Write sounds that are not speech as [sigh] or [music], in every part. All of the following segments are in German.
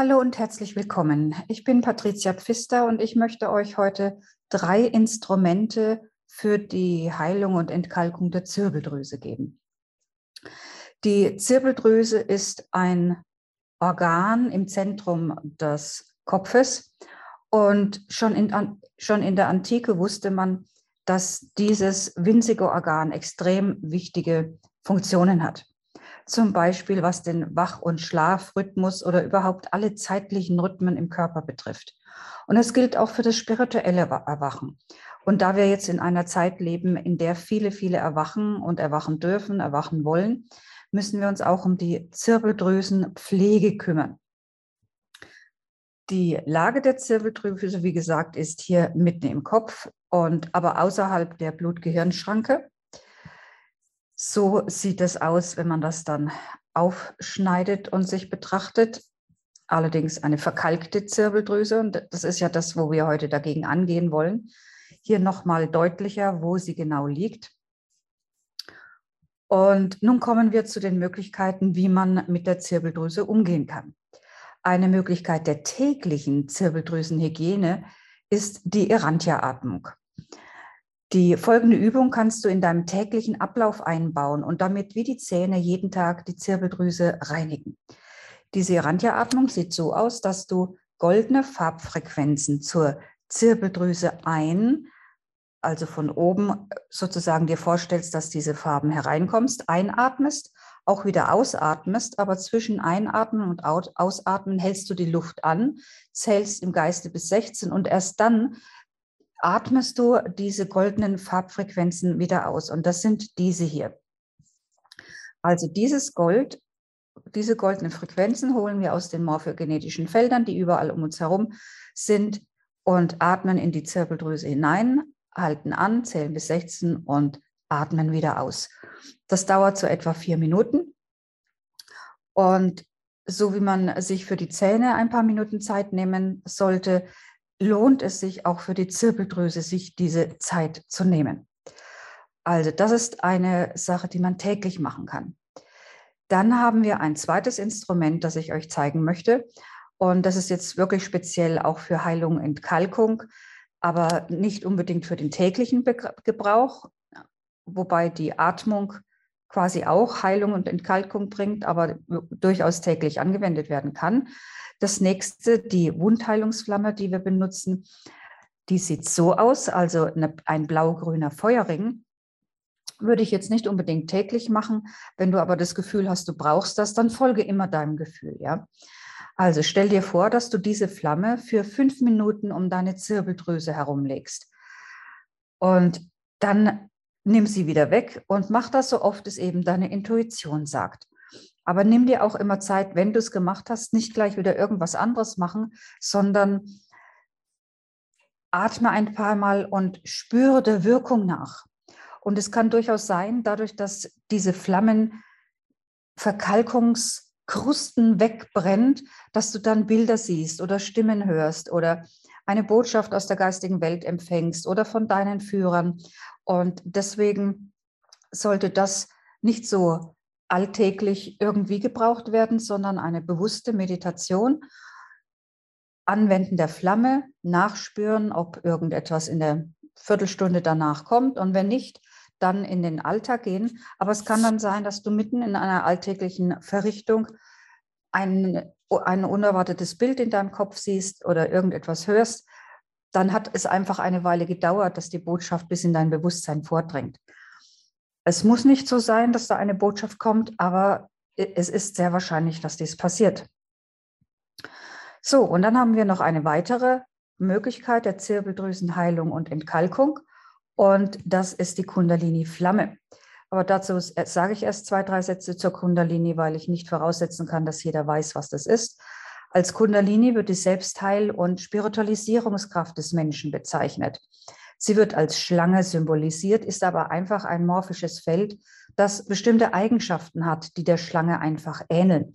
Hallo und herzlich willkommen. Ich bin Patricia Pfister und ich möchte euch heute drei Instrumente für die Heilung und Entkalkung der Zirbeldrüse geben. Die Zirbeldrüse ist ein Organ im Zentrum des Kopfes und schon in, schon in der Antike wusste man, dass dieses winzige Organ extrem wichtige Funktionen hat zum Beispiel was den Wach- und Schlafrhythmus oder überhaupt alle zeitlichen Rhythmen im Körper betrifft. Und es gilt auch für das spirituelle Erwachen. Und da wir jetzt in einer Zeit leben, in der viele, viele erwachen und erwachen dürfen, erwachen wollen, müssen wir uns auch um die Zirbeldrüsenpflege kümmern. Die Lage der Zirbeldrüse, wie gesagt, ist hier mitten im Kopf und aber außerhalb der Blut-Gehirn-Schranke. So sieht es aus, wenn man das dann aufschneidet und sich betrachtet. Allerdings eine verkalkte Zirbeldrüse. Und das ist ja das, wo wir heute dagegen angehen wollen. Hier nochmal deutlicher, wo sie genau liegt. Und nun kommen wir zu den Möglichkeiten, wie man mit der Zirbeldrüse umgehen kann. Eine Möglichkeit der täglichen Zirbeldrüsenhygiene ist die Erantia-Atmung. Die folgende Übung kannst du in deinem täglichen Ablauf einbauen und damit wie die Zähne jeden Tag die Zirbeldrüse reinigen. Diese Randia-Atmung sieht so aus, dass du goldene Farbfrequenzen zur Zirbeldrüse ein, also von oben sozusagen dir vorstellst, dass diese Farben hereinkommst, einatmest, auch wieder ausatmest, aber zwischen Einatmen und Ausatmen hältst du die Luft an, zählst im Geiste bis 16 und erst dann atmest du diese goldenen Farbfrequenzen wieder aus. Und das sind diese hier. Also dieses Gold, diese goldenen Frequenzen holen wir aus den morphogenetischen Feldern, die überall um uns herum sind, und atmen in die Zirbeldrüse hinein, halten an, zählen bis 16 und atmen wieder aus. Das dauert so etwa vier Minuten. Und so wie man sich für die Zähne ein paar Minuten Zeit nehmen sollte, lohnt es sich auch für die Zirbeldrüse, sich diese Zeit zu nehmen. Also das ist eine Sache, die man täglich machen kann. Dann haben wir ein zweites Instrument, das ich euch zeigen möchte. Und das ist jetzt wirklich speziell auch für Heilung und Entkalkung, aber nicht unbedingt für den täglichen Gebrauch, wobei die Atmung quasi auch Heilung und Entkalkung bringt, aber durchaus täglich angewendet werden kann. Das nächste, die Wundheilungsflamme, die wir benutzen, die sieht so aus, also eine, ein blau-grüner Feuerring. Würde ich jetzt nicht unbedingt täglich machen. Wenn du aber das Gefühl hast, du brauchst das, dann folge immer deinem Gefühl, ja. Also stell dir vor, dass du diese Flamme für fünf Minuten um deine Zirbeldrüse herumlegst. Und dann nimm sie wieder weg und mach das so oft es eben deine Intuition sagt. Aber nimm dir auch immer Zeit, wenn du es gemacht hast, nicht gleich wieder irgendwas anderes machen, sondern atme ein paar Mal und spüre der Wirkung nach. Und es kann durchaus sein, dadurch, dass diese Flammen Verkalkungskrusten wegbrennt, dass du dann Bilder siehst oder Stimmen hörst oder eine Botschaft aus der geistigen Welt empfängst oder von deinen Führern. Und deswegen sollte das nicht so alltäglich irgendwie gebraucht werden, sondern eine bewusste Meditation. Anwenden der Flamme, nachspüren, ob irgendetwas in der Viertelstunde danach kommt und wenn nicht, dann in den Alltag gehen. Aber es kann dann sein, dass du mitten in einer alltäglichen Verrichtung ein, ein unerwartetes Bild in deinem Kopf siehst oder irgendetwas hörst. Dann hat es einfach eine Weile gedauert, dass die Botschaft bis in dein Bewusstsein vordringt. Es muss nicht so sein, dass da eine Botschaft kommt, aber es ist sehr wahrscheinlich, dass dies passiert. So, und dann haben wir noch eine weitere Möglichkeit der Zirbeldrüsenheilung und Entkalkung. Und das ist die Kundalini-Flamme. Aber dazu sage ich erst zwei, drei Sätze zur Kundalini, weil ich nicht voraussetzen kann, dass jeder weiß, was das ist. Als Kundalini wird die Selbstheil- und Spiritualisierungskraft des Menschen bezeichnet. Sie wird als Schlange symbolisiert, ist aber einfach ein morphisches Feld, das bestimmte Eigenschaften hat, die der Schlange einfach ähneln.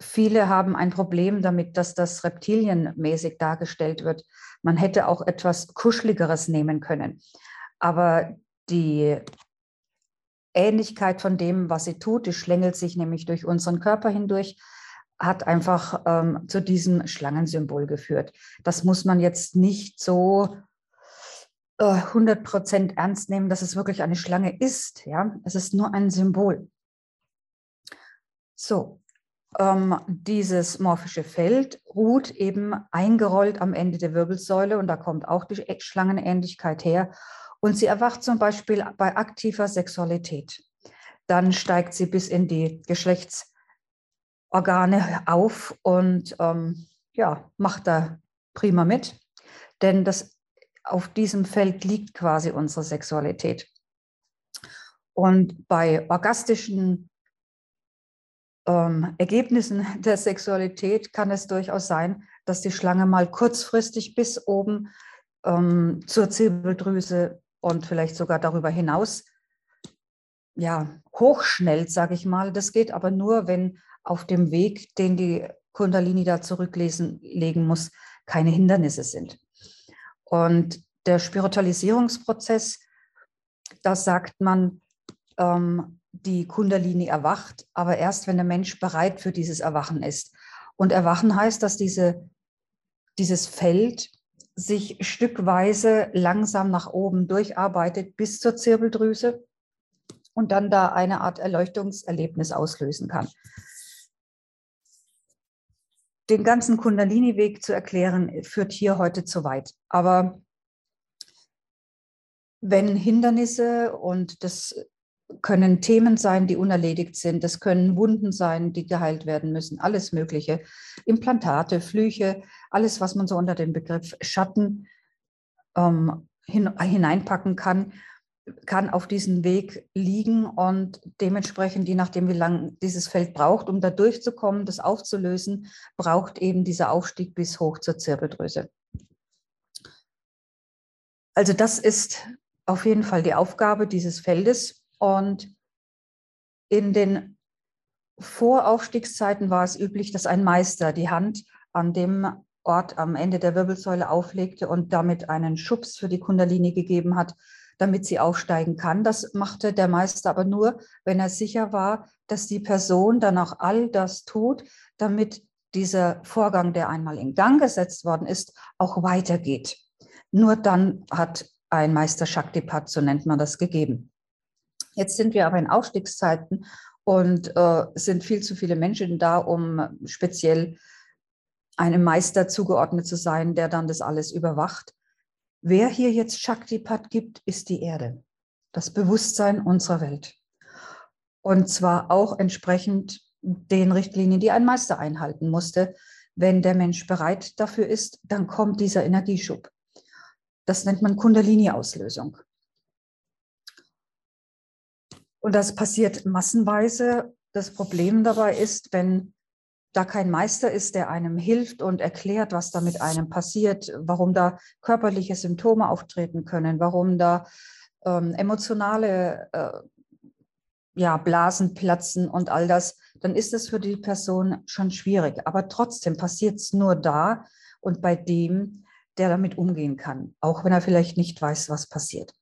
Viele haben ein Problem damit, dass das reptilienmäßig dargestellt wird. Man hätte auch etwas Kuscheligeres nehmen können. Aber die Ähnlichkeit von dem, was sie tut, die schlängelt sich nämlich durch unseren Körper hindurch. hat einfach ähm, zu diesem Schlangensymbol geführt. Das muss man jetzt nicht so äh, 100% ernst nehmen, dass es wirklich eine Schlange ist. Ja, es ist nur ein Symbol. So, ähm, dieses morphische Feld ruht eben eingerollt am Ende der Wirbelsäule und da kommt auch die Schlangenähnlichkeit her. Und sie erwacht zum Beispiel bei aktiver Sexualität. Dann steigt sie bis in die Geschlechtsorgane auf und ähm, ja, macht da prima mit. Denn das, auf diesem Feld liegt quasi unsere Sexualität. Und bei orgastischen ähm, Ergebnissen [laughs] der Sexualität kann es durchaus sein, dass die Schlange mal kurzfristig bis oben ähm, zur Zirbeldrüse und vielleicht sogar darüber hinaus ja, hochschnellt, sage ich mal. Das geht aber nur, wenn auf dem Weg, den die Kundalini da zurücklegen muss, keine Hindernisse sind. Und der Spiritualisierungsprozess, da sagt man, ähm, die Kundalini erwacht, aber erst, wenn der Mensch bereit für dieses Erwachen ist. Und Erwachen heißt, dass diese, dieses Feld sich stückweise langsam nach oben durcharbeitet bis zur Zirbeldrüse und dann da eine Art Erleuchtungserlebnis auslösen kann. Den ganzen Kundalini-Weg zu erklären, führt hier heute zu weit. Aber wenn Hindernisse und das können Themen sein, die unerledigt sind. Das können Wunden sein, die geheilt werden müssen. Alles Mögliche. Implantate, Flüche, alles, was man so unter den Begriff Schatten ähm, hin, hineinpacken kann, kann auf diesem Weg liegen und dementsprechend, je nachdem, wie lange dieses Feld braucht, um da durchzukommen, das aufzulösen, braucht eben dieser Aufstieg bis hoch zur Zirbeldrüse. Also das ist auf jeden Fall die Aufgabe dieses Feldes und in den Voraufstiegszeiten war es üblich, dass ein Meister die Hand an dem Ort am Ende der Wirbelsäule auflegte und damit einen Schubs für die Kundalini gegeben hat, damit sie aufsteigen kann. Das machte der Meister aber nur, wenn er sicher war, dass die Person dann auch all das tut, damit dieser Vorgang, der einmal in Gang gesetzt worden ist, auch weitergeht. Nur dann hat ein Meister Shaktipat, so nennt man das, gegeben. Jetzt sind wir aber in Aufstiegszeiten und äh, sind viel zu viele Menschen da, um speziell einem Meister zugeordnet zu sein, der dann das alles überwacht. Wer hier jetzt Shaktipat gibt, ist die Erde, das Bewusstsein unserer Welt. Und zwar auch entsprechend den Richtlinien, die ein Meister einhalten musste. Wenn der Mensch bereit dafür ist, dann kommt dieser Energieschub. Das nennt man Kundalini-Auslösung. Und das passiert massenweise. Das Problem dabei ist, wenn da kein Meister ist, der einem hilft und erklärt, was da mit einem passiert, warum da körperliche Symptome auftreten können, warum da ähm, emotionale äh, ja, Blasen platzen und all das, dann ist es für die Person schon schwierig. Aber trotzdem passiert es nur da und bei dem, der damit umgehen kann, auch wenn er vielleicht nicht weiß, was passiert.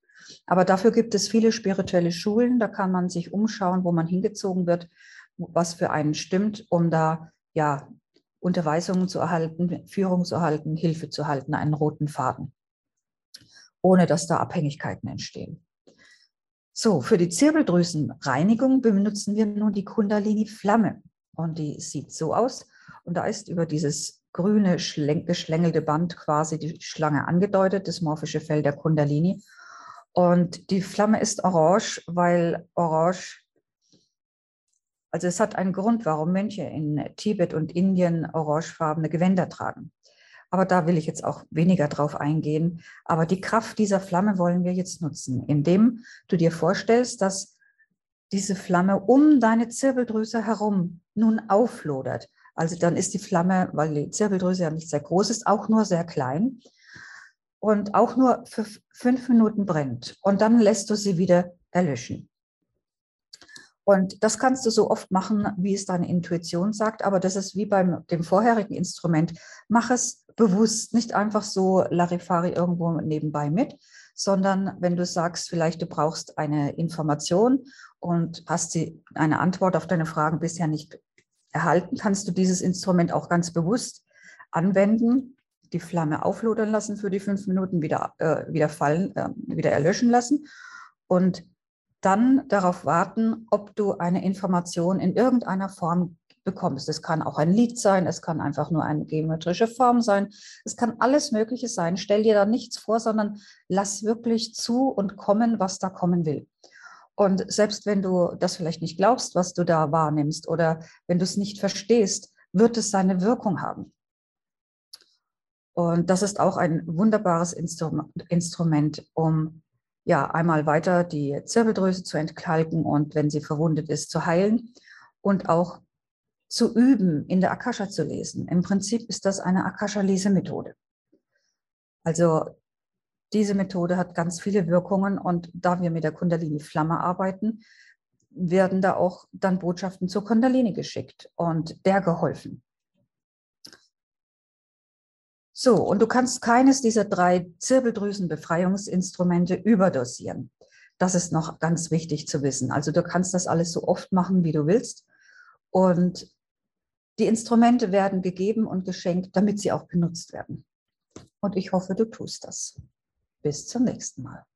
Aber dafür gibt es viele spirituelle Schulen, da kann man sich umschauen, wo man hingezogen wird, was für einen stimmt, um da ja Unterweisungen zu erhalten, Führung zu erhalten, Hilfe zu erhalten, einen roten Faden, ohne dass da Abhängigkeiten entstehen. So, für die Zirbeldrüsenreinigung benutzen wir nun die Kundalini-Flamme. Und die sieht so aus. Und da ist über dieses grüne, geschlängelte Band quasi die Schlange angedeutet, das morphische Feld der Kundalini. Und die Flamme ist orange, weil orange, also es hat einen Grund, warum Mönche in Tibet und Indien orangefarbene Gewänder tragen. Aber da will ich jetzt auch weniger drauf eingehen. Aber die Kraft dieser Flamme wollen wir jetzt nutzen, indem du dir vorstellst, dass diese Flamme um deine Zirbeldrüse herum nun auflodert. Also dann ist die Flamme, weil die Zirbeldrüse ja nicht sehr groß ist, auch nur sehr klein und auch nur für fünf Minuten brennt. Und dann lässt du sie wieder erlöschen. Und das kannst du so oft machen, wie es deine Intuition sagt, aber das ist wie beim dem vorherigen Instrument. Mach es bewusst, nicht einfach so Larifari irgendwo nebenbei mit, sondern wenn du sagst, vielleicht du brauchst eine Information und hast sie eine Antwort auf deine Fragen bisher nicht erhalten, kannst du dieses Instrument auch ganz bewusst anwenden, die Flamme auflodern lassen für die fünf Minuten, wieder, äh, wieder fallen, äh, wieder erlöschen lassen und dann darauf warten, ob du eine Information in irgendeiner Form bekommst. Es kann auch ein Lied sein, es kann einfach nur eine geometrische Form sein, es kann alles Mögliche sein. Stell dir da nichts vor, sondern lass wirklich zu und kommen, was da kommen will. Und selbst wenn du das vielleicht nicht glaubst, was du da wahrnimmst oder wenn du es nicht verstehst, wird es seine Wirkung haben. Und das ist auch ein wunderbares Instrument, um ja einmal weiter die Zirbeldrüse zu entkalken und wenn sie verwundet ist, zu heilen und auch zu üben, in der Akasha zu lesen. Im Prinzip ist das eine Akasha-Lesemethode. Also diese Methode hat ganz viele Wirkungen und da wir mit der Kundalini-Flamme arbeiten, werden da auch dann Botschaften zur Kundalini geschickt und der geholfen. So, und du kannst keines dieser drei Zirbeldrüsenbefreiungsinstrumente überdosieren. Das ist noch ganz wichtig zu wissen. Also du kannst das alles so oft machen, wie du willst. Und die Instrumente werden gegeben und geschenkt, damit sie auch benutzt werden. Und ich hoffe, du tust das. Bis zum nächsten Mal.